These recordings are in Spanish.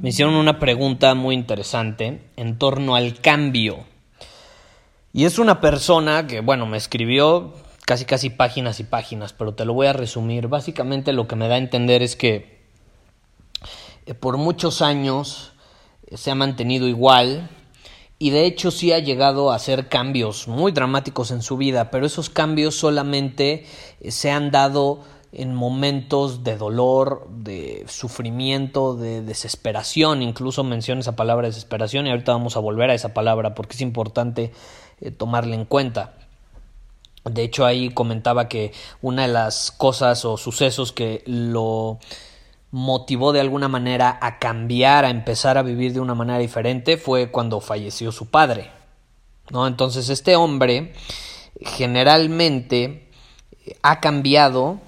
Me hicieron una pregunta muy interesante en torno al cambio. Y es una persona que, bueno, me escribió casi casi páginas y páginas, pero te lo voy a resumir. Básicamente lo que me da a entender es que eh, por muchos años eh, se ha mantenido igual y de hecho sí ha llegado a hacer cambios muy dramáticos en su vida, pero esos cambios solamente eh, se han dado en momentos de dolor, de sufrimiento, de desesperación, incluso menciona esa palabra desesperación y ahorita vamos a volver a esa palabra porque es importante eh, tomarla en cuenta. De hecho ahí comentaba que una de las cosas o sucesos que lo motivó de alguna manera a cambiar, a empezar a vivir de una manera diferente fue cuando falleció su padre. ¿no? Entonces este hombre generalmente ha cambiado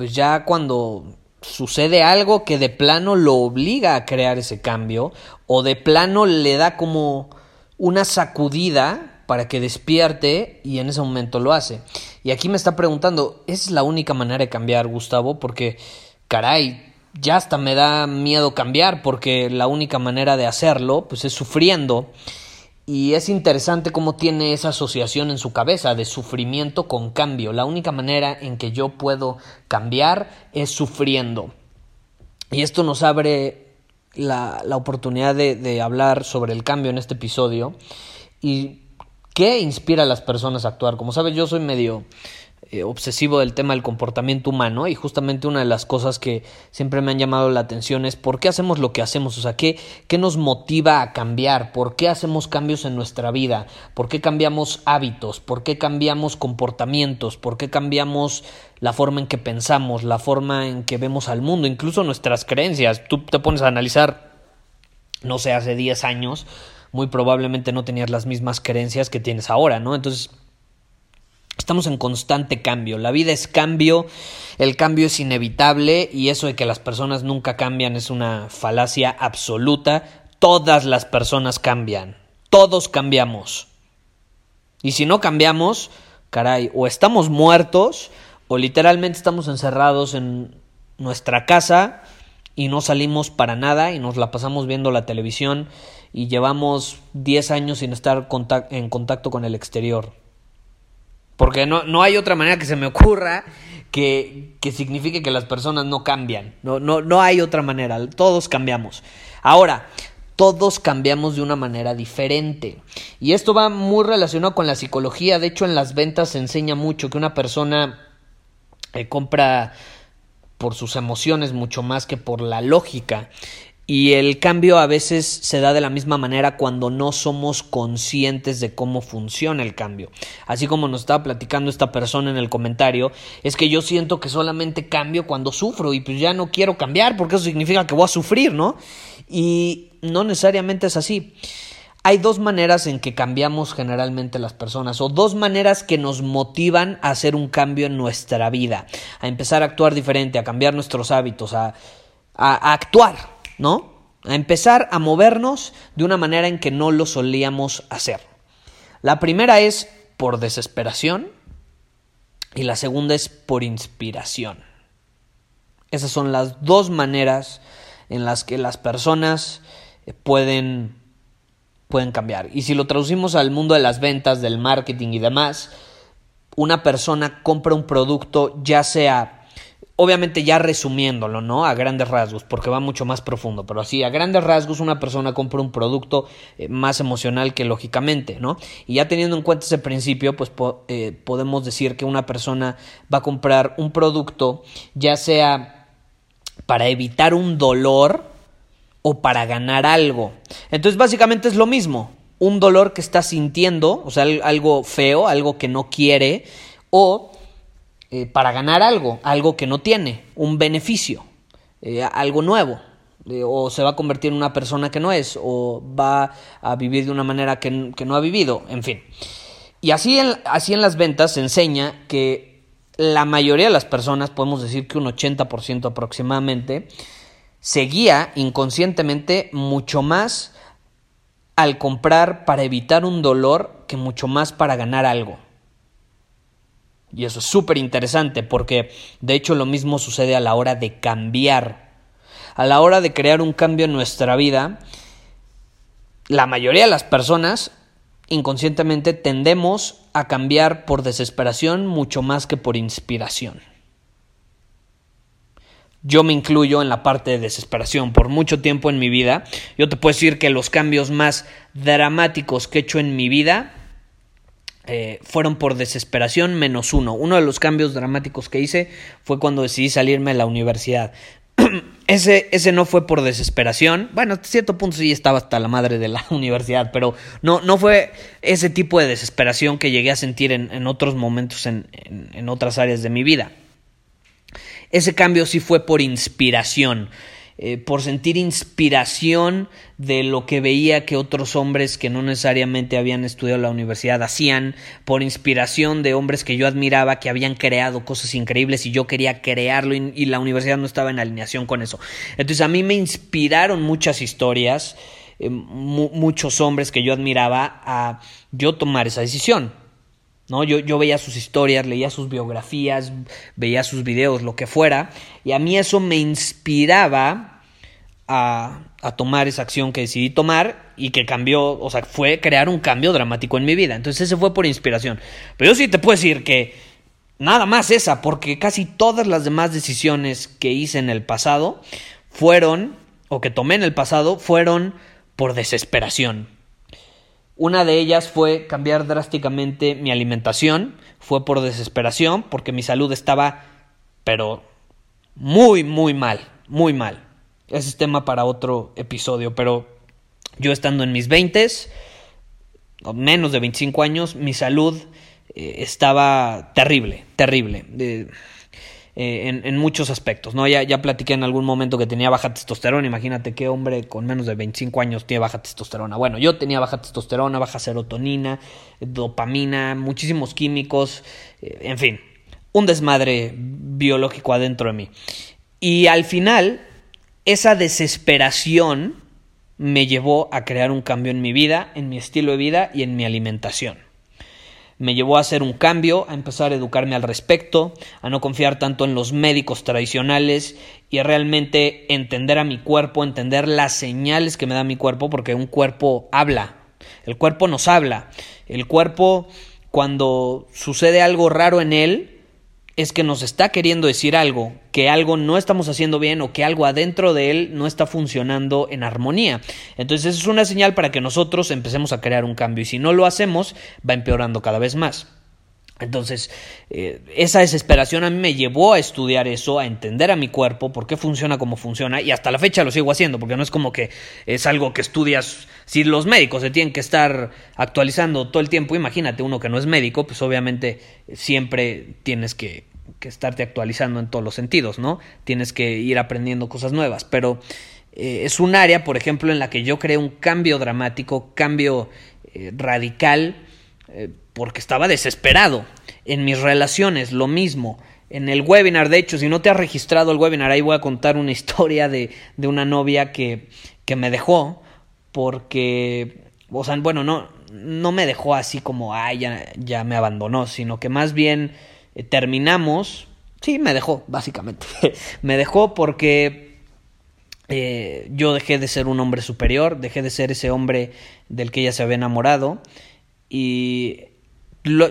pues ya cuando sucede algo que de plano lo obliga a crear ese cambio o de plano le da como una sacudida para que despierte y en ese momento lo hace. Y aquí me está preguntando, ¿es la única manera de cambiar, Gustavo? Porque, caray, ya hasta me da miedo cambiar porque la única manera de hacerlo pues es sufriendo y es interesante cómo tiene esa asociación en su cabeza de sufrimiento con cambio. La única manera en que yo puedo cambiar es sufriendo. Y esto nos abre la, la oportunidad de, de hablar sobre el cambio en este episodio. ¿Y qué inspira a las personas a actuar? Como sabes, yo soy medio eh, obsesivo del tema del comportamiento humano y justamente una de las cosas que siempre me han llamado la atención es por qué hacemos lo que hacemos, o sea, qué, qué nos motiva a cambiar, por qué hacemos cambios en nuestra vida, por qué cambiamos hábitos, por qué cambiamos comportamientos, por qué cambiamos la forma en que pensamos, la forma en que vemos al mundo, incluso nuestras creencias. Tú te pones a analizar, no sé, hace 10 años, muy probablemente no tenías las mismas creencias que tienes ahora, ¿no? Entonces, Estamos en constante cambio, la vida es cambio, el cambio es inevitable y eso de que las personas nunca cambian es una falacia absoluta. Todas las personas cambian, todos cambiamos. Y si no cambiamos, caray, o estamos muertos o literalmente estamos encerrados en nuestra casa y no salimos para nada y nos la pasamos viendo la televisión y llevamos 10 años sin estar en contacto con el exterior. Porque no, no hay otra manera que se me ocurra que, que signifique que las personas no cambian. No, no, no hay otra manera. Todos cambiamos. Ahora, todos cambiamos de una manera diferente. Y esto va muy relacionado con la psicología. De hecho, en las ventas se enseña mucho que una persona eh, compra por sus emociones mucho más que por la lógica. Y el cambio a veces se da de la misma manera cuando no somos conscientes de cómo funciona el cambio. Así como nos estaba platicando esta persona en el comentario, es que yo siento que solamente cambio cuando sufro y pues ya no quiero cambiar porque eso significa que voy a sufrir, ¿no? Y no necesariamente es así. Hay dos maneras en que cambiamos generalmente las personas o dos maneras que nos motivan a hacer un cambio en nuestra vida, a empezar a actuar diferente, a cambiar nuestros hábitos, a, actuar ¿no? A empezar a movernos de una manera en que no lo solíamos hacer. La primera es por desesperación y la segunda es por inspiración. Esas son las dos maneras en las que las personas eh, pueden, pueden cambiar. Y si lo traducimos al mundo de las ventas, del marketing y demás, una persona compra un producto ya sea obviamente ya resumiéndolo, ¿no? A grandes rasgos, porque va mucho más profundo, pero así, a grandes rasgos una persona compra un producto eh, más emocional que lógicamente, ¿no? Y ya teniendo en cuenta ese principio, pues eh, podemos decir que una persona va a comprar un producto, ya sea para evitar un dolor o para ganar algo. Entonces, básicamente es lo mismo, un dolor que está sintiendo, o sea, algo feo, algo que no quiere, o eh, para ganar algo, algo que no tiene, un beneficio, eh, algo nuevo. Eh, o se va a convertir en una persona que no es, o va a vivir de una manera que, no ha vivido, en fin. Y así en, así en las ventas se enseña que la mayoría de las personas, podemos decir que un 80% aproximadamente, se guía inconscientemente mucho más al comprar para evitar un dolor que mucho más para ganar algo. Y eso es súper interesante porque de hecho lo mismo sucede a la hora de cambiar. A la hora de crear un cambio en nuestra vida, la mayoría de las personas inconscientemente tendemos a cambiar por desesperación mucho más que por inspiración. Yo me incluyo en la parte de desesperación. Por mucho tiempo en mi vida, yo te puedo decir que los cambios más dramáticos que he hecho en mi vida eh, fueron por desesperación menos uno. Uno de los cambios dramáticos que hice fue cuando decidí salirme de la universidad. ese, ese no fue por desesperación. Bueno, hasta cierto punto sí estaba hasta la madre de la universidad, pero no, no fue ese tipo de desesperación que llegué a sentir en, otros momentos en, en otras áreas de mi vida. Ese cambio sí fue por inspiración. Eh, por sentir inspiración de lo que veía que otros hombres que no necesariamente habían estudiado la universidad hacían, por inspiración de hombres que yo admiraba que habían creado cosas increíbles y yo quería crearlo y, la universidad no estaba en alineación con eso. Entonces a mí me inspiraron muchas historias, eh, muchos hombres que yo admiraba a yo tomar esa decisión. ¿no? Yo, yo veía sus historias, leía sus biografías, veía sus videos, lo que fuera, y a mí eso me inspiraba a, tomar esa acción que decidí tomar y que cambió, o sea, fue crear un cambio dramático en mi vida. Entonces ese fue por inspiración. Pero yo sí te puedo decir que nada más esa, porque casi todas las demás decisiones que hice en el pasado fueron, o que tomé en el pasado, fueron por desesperación una de ellas fue cambiar drásticamente mi alimentación. Fue por desesperación, porque mi salud estaba, pero muy, muy mal, muy mal. Ese es tema para otro episodio, pero yo estando en mis 20, menos de 25 años, mi salud eh, estaba terrible, terrible. Eh, en, muchos aspectos, ¿no? Ya, ya platiqué en algún momento que tenía baja testosterona, imagínate qué hombre con menos de 25 años tiene baja testosterona. Bueno, yo tenía baja testosterona, baja serotonina, dopamina, muchísimos químicos, eh, en fin, un desmadre biológico adentro de mí. Y al final, esa desesperación me llevó a crear un cambio en mi vida, en mi estilo de vida y en mi alimentación. Me llevó a hacer un cambio, a empezar a educarme al respecto, a no confiar tanto en los médicos tradicionales y a realmente entender a mi cuerpo, entender las señales que me da mi cuerpo, porque un cuerpo habla, el cuerpo nos habla, el cuerpo cuando sucede algo raro en él, es que nos está queriendo decir algo, que algo no estamos haciendo bien o que algo adentro de él no está funcionando en armonía. Entonces es una señal para que nosotros empecemos a crear un cambio y si no lo hacemos va empeorando cada vez más. Entonces, eh, esa desesperación a mí me llevó a estudiar eso, a entender a mi cuerpo, por qué funciona como funciona, y hasta la fecha lo sigo haciendo, porque no es como que es algo que estudias, si los médicos se tienen que estar actualizando todo el tiempo, imagínate uno que no es médico, pues obviamente siempre tienes que, que estarte actualizando en todos los sentidos, ¿no? Tienes que ir aprendiendo cosas nuevas, pero eh, es un área, por ejemplo, en la que yo creé un cambio dramático, cambio eh, radical, eh, porque estaba desesperado. En mis relaciones, lo mismo. En el webinar, de hecho, si no te has registrado el webinar, ahí voy a contar una historia de, de una novia que, que me dejó porque, o sea, bueno, no, no me dejó así como, ay, ya, ya me abandonó, sino que más bien eh, terminamos, sí, me dejó, básicamente. me dejó porque eh, yo dejé de ser un hombre superior, dejé de ser ese hombre del que ella se había enamorado y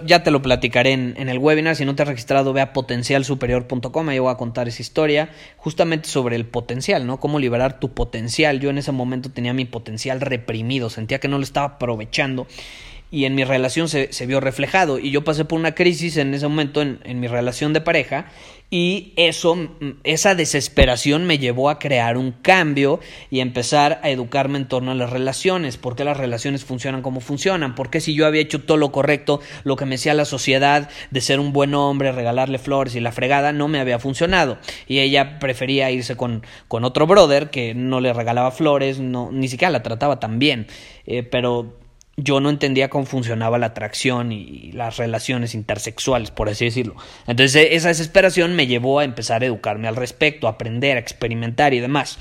ya te lo platicaré en, en, el webinar. Si no te has registrado, ve a potencialsuperior.com. Ahí voy a contar esa historia justamente sobre el potencial, ¿no? Cómo liberar tu potencial. Yo en ese momento tenía mi potencial reprimido, sentía que no lo estaba aprovechando y en mi relación se, se, vio reflejado. Y yo pasé por una crisis en ese momento en, en, mi relación de pareja y eso, esa desesperación me llevó a crear un cambio y empezar a educarme en torno a las relaciones, por qué las relaciones funcionan como funcionan, por qué si yo había hecho todo lo correcto, lo que me decía la sociedad de ser un buen hombre, regalarle flores y la fregada, no me había funcionado. Y ella prefería irse con, con otro brother que no le regalaba flores, no, ni siquiera la trataba tan bien. Eh, pero yo no entendía cómo funcionaba la atracción y las relaciones intersexuales, por así decirlo. Entonces esa desesperación me llevó a empezar a educarme al respecto, a aprender, a experimentar y demás.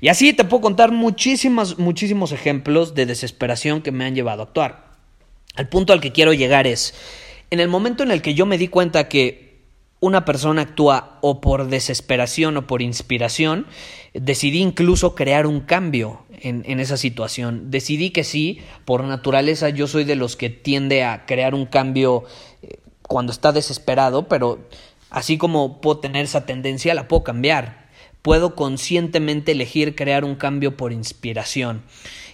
Y así te puedo contar muchísimos, muchísimos ejemplos de desesperación que me han llevado a actuar. El punto al que quiero llegar es, en el momento en el que yo me di cuenta que una persona actúa o por desesperación o por inspiración, decidí incluso crear un cambio en, esa situación. Decidí que sí, por naturaleza yo soy de los que tiende a crear un cambio eh, cuando está desesperado, pero así como puedo tener esa tendencia, la puedo cambiar. Puedo conscientemente elegir crear un cambio por inspiración.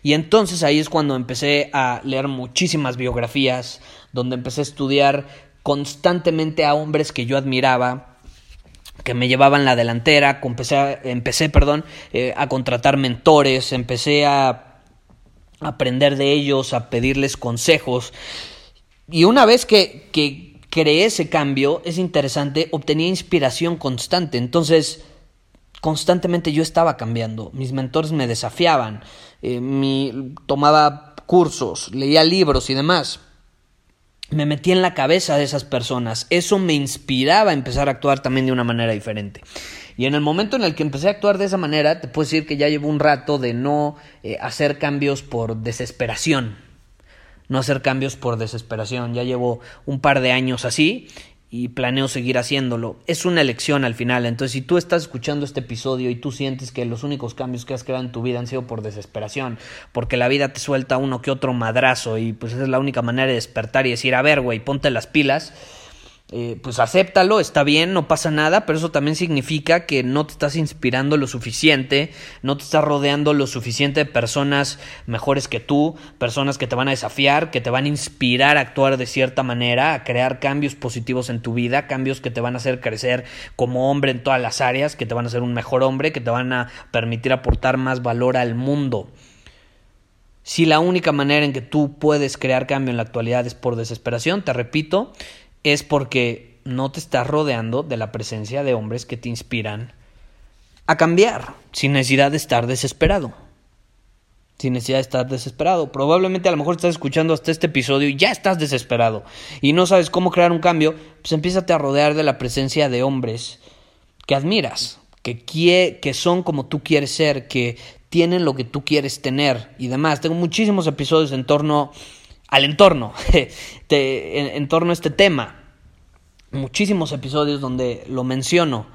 Y entonces ahí es cuando empecé a leer muchísimas biografías, donde empecé a estudiar constantemente a hombres que yo admiraba, que me llevaban la delantera, empecé, a, empecé perdón, eh, a contratar mentores, empecé a aprender de ellos, a pedirles consejos. Y una vez que, que creé ese cambio, es interesante, obtenía inspiración constante. Entonces, constantemente yo estaba cambiando. Mis mentores me desafiaban, eh, tomaba cursos, leía libros y demás me metí en la cabeza de esas personas. Eso me inspiraba a empezar a actuar también de una manera diferente. Y en el momento en el que empecé a actuar de esa manera, te puedo decir que ya llevo un rato de no eh, hacer cambios por desesperación. No hacer cambios por desesperación. Ya llevo un par de años así y planeo seguir haciéndolo. Es una elección al final, entonces si tú estás escuchando este episodio y tú sientes que los únicos cambios que has creado en tu vida han sido por desesperación, porque la vida te suelta uno que otro madrazo y pues esa es la única manera de despertar y decir, a ver, güey, ponte las pilas, eh, pues acéptalo, está bien, no pasa nada, pero eso también significa que no te estás inspirando lo suficiente, no te estás rodeando lo suficiente de personas mejores que tú, personas que te van a desafiar, que te van a inspirar a actuar de cierta manera, a crear cambios positivos en tu vida, cambios que te van a hacer crecer como hombre en todas las áreas, que te van a hacer un mejor hombre, que te van a permitir aportar más valor al mundo. Si la única manera en que tú puedes crear cambio en la actualidad es por desesperación, te repito, es porque no te estás rodeando de la presencia de hombres que te inspiran a cambiar sin necesidad de estar desesperado. Sin necesidad de estar desesperado. Probablemente a lo mejor estás escuchando hasta este episodio y ya estás desesperado y no sabes cómo crear un cambio, pues empiezate a rodear de la presencia de hombres que admiras, que, que son como tú quieres ser, que tienen lo que tú quieres tener y demás. Tengo muchísimos episodios en torno al entorno, en, torno a este tema. Muchísimos episodios donde lo menciono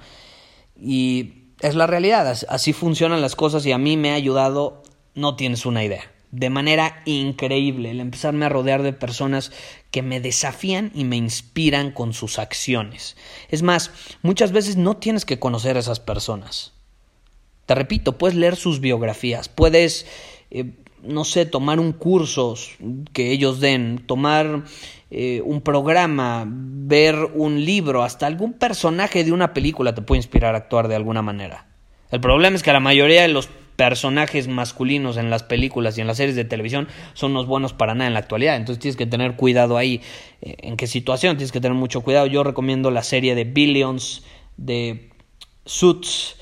y es la realidad, así funcionan las cosas y a mí me ha ayudado, no tienes una idea, de manera increíble el empezarme a rodear de personas que me desafían y me inspiran con sus acciones. Es más, muchas veces no tienes que conocer a esas personas. Te repito, puedes leer sus biografías, puedes... Eh, no sé, tomar un curso que ellos den, tomar eh, un programa, ver un libro, hasta algún personaje de una película te puede inspirar a actuar de alguna manera. El problema es que la mayoría de los personajes masculinos en las películas y en las series de televisión son los buenos para nada en la actualidad. Entonces tienes que tener cuidado ahí. Eh, ¿En qué situación? Tienes que tener mucho cuidado. Yo recomiendo la serie de Billions, de Suits.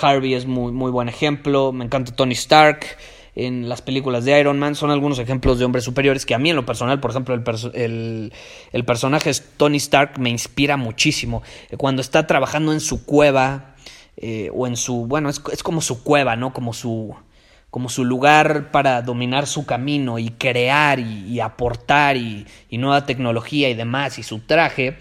Harvey es muy, muy buen ejemplo. Me encanta Tony Stark en las películas de Iron Man son algunos ejemplos de hombres superiores que a mí en lo personal, por ejemplo, el, el, personaje Tony Stark me inspira muchísimo. Eh, cuando está trabajando en su cueva eh, o en su, bueno, es, es, como su cueva, ¿no? Como su, como su lugar para dominar su camino y crear y, aportar y, y nueva tecnología y demás y su traje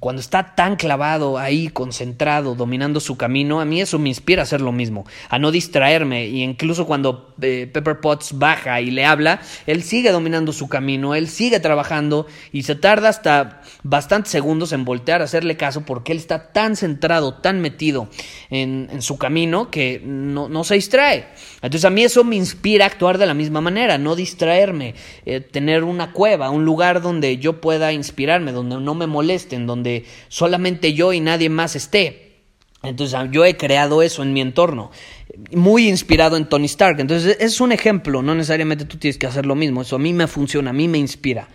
cuando está tan clavado ahí, concentrado, dominando su camino, a mí eso me inspira a hacer lo mismo, a no distraerme. Y incluso cuando eh, Pepper Potts baja y le habla, él sigue dominando su camino, él sigue trabajando y se tarda hasta bastantes segundos en voltear a hacerle caso porque él está tan centrado, tan metido en, su camino que no, no, se distrae. Entonces a mí eso me inspira a actuar de la misma manera, no distraerme, eh, tener una cueva, un lugar donde yo pueda inspirarme, donde no me molesten, donde solamente yo y nadie más esté. Entonces ah, yo he creado eso en mi entorno, muy inspirado en Tony Stark. Entonces es un ejemplo, no necesariamente tú tienes que hacer lo mismo, eso a mí me funciona, a mí me inspira.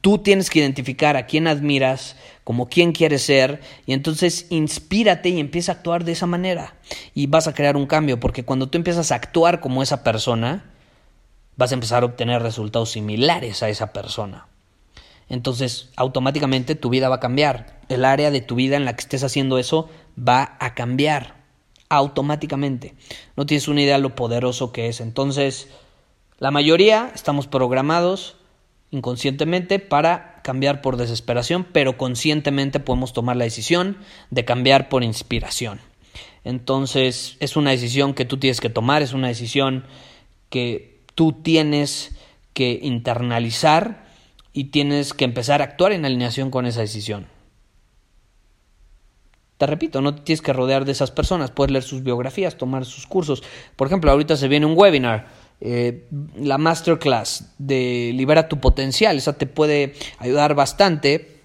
Tú tienes que identificar a quién admiras, como quién quieres ser, y entonces inspírate y empieza a actuar de esa manera. Y vas a crear un cambio, porque cuando tú empiezas a actuar como esa persona, vas a empezar a obtener resultados similares a esa persona entonces automáticamente tu vida va a cambiar. El área de tu vida en la que estés haciendo eso va a cambiar automáticamente. No tienes una idea de lo poderoso que es. Entonces, la mayoría estamos programados inconscientemente para cambiar por desesperación, pero conscientemente podemos tomar la decisión de cambiar por inspiración. Entonces, es una decisión que tú tienes que tomar, es una decisión que tú tienes que internalizar y tienes que empezar a actuar en alineación con esa decisión. Te repito, no tienes que rodear de esas personas, puedes leer sus biografías, tomar sus cursos. Por ejemplo, ahorita se viene un webinar, eh, la masterclass de Libera tu potencial, esa te puede ayudar bastante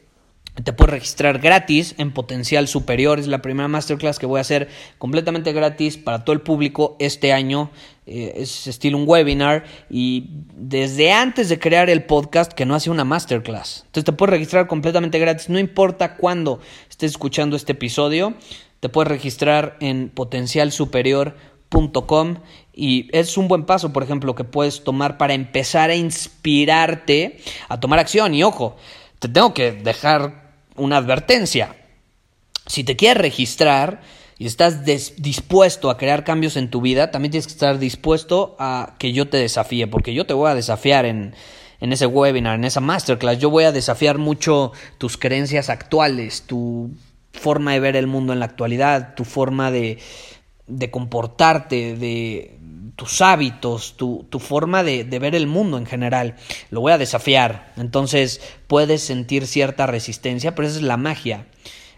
te puedes registrar gratis en Potencial Superior. Es la primera masterclass que voy a hacer completamente gratis para todo el público este año. Eh, es estilo un webinar y desde antes de crear el podcast que no hace una masterclass. Entonces te puedes registrar completamente gratis. No importa cuándo estés escuchando este episodio. Te puedes registrar en potencialsuperior.com y es un buen paso, por ejemplo, que puedes tomar para empezar a inspirarte a tomar acción. Y ojo, te tengo que dejar una advertencia. Si te quieres registrar y estás dispuesto a crear cambios en tu vida, también tienes que estar dispuesto a que yo te desafíe, porque yo te voy a desafiar en, en ese webinar, en esa masterclass. Yo voy a desafiar mucho tus creencias actuales, tu forma de ver el mundo en la actualidad, tu forma de, de comportarte, de, tus hábitos, tu, tu forma de, de, ver el mundo en general. Lo voy a desafiar. Entonces puedes sentir cierta resistencia, pero esa es la magia.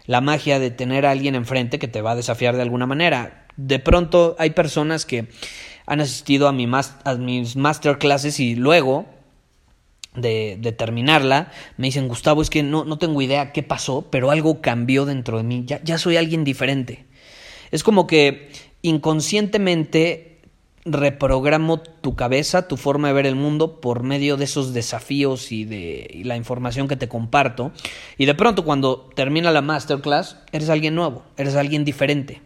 La magia de tener a alguien enfrente que te va a desafiar de alguna manera. De pronto hay personas que han asistido a, mi a mis masterclasses y luego de, de, terminarla, me dicen, Gustavo, es que no, no, tengo idea qué pasó, pero algo cambió dentro de mí, ya, ya soy alguien diferente. Es como que inconscientemente reprogramo tu cabeza, tu forma de ver el mundo por medio de esos desafíos y de la información que te comparto. Y de pronto cuando termina la masterclass, eres alguien nuevo, eres alguien diferente.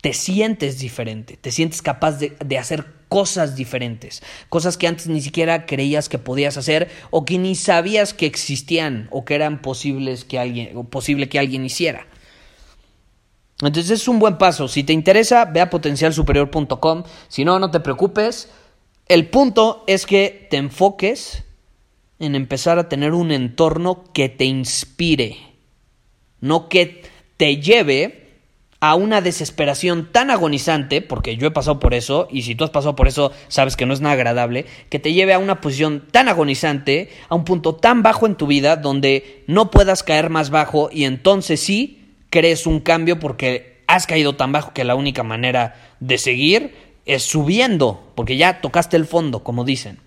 Te sientes diferente, te sientes capaz de, hacer cosas diferentes, cosas que antes ni siquiera creías que podías hacer o que ni sabías que existían o que eran posibles que alguien, posible que alguien hiciera. Entonces es un buen paso. Si te interesa, ve a potencialsuperior.com. Si no, no te preocupes. El punto es que te enfoques en empezar a tener un entorno que te inspire, no que te lleve a una desesperación tan agonizante, porque yo he pasado por eso, y si tú has pasado por eso, sabes que no es nada agradable, que te lleve a una posición tan agonizante, a un punto tan bajo en tu vida, donde no puedas caer más bajo y entonces sí crees un cambio porque has caído tan bajo que la única manera de seguir es subiendo, porque ya tocaste el fondo, como dicen.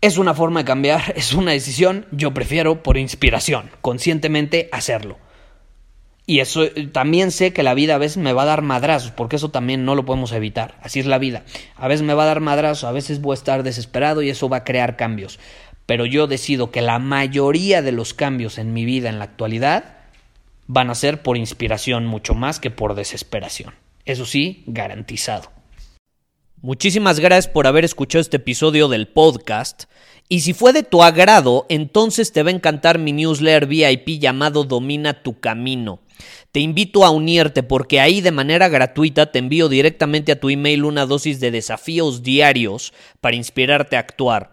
Es una forma de cambiar, es una decisión, yo prefiero por inspiración, conscientemente hacerlo. Y eso también sé que la vida a veces me va a dar madrazos, porque eso también no lo podemos evitar. Así es la vida. A veces me va a dar madrazos, a veces voy a estar desesperado y eso va a crear cambios pero yo decido que la mayoría de los cambios en mi vida en la actualidad van a ser por inspiración mucho más que por desesperación. Eso sí, garantizado. Muchísimas gracias por haber escuchado este episodio del podcast. Y si fue de tu agrado, entonces te va a encantar mi newsletter VIP llamado Domina tu Camino. Te invito a unirte porque ahí de manera gratuita te envío directamente a tu email una dosis de desafíos diarios para inspirarte a actuar.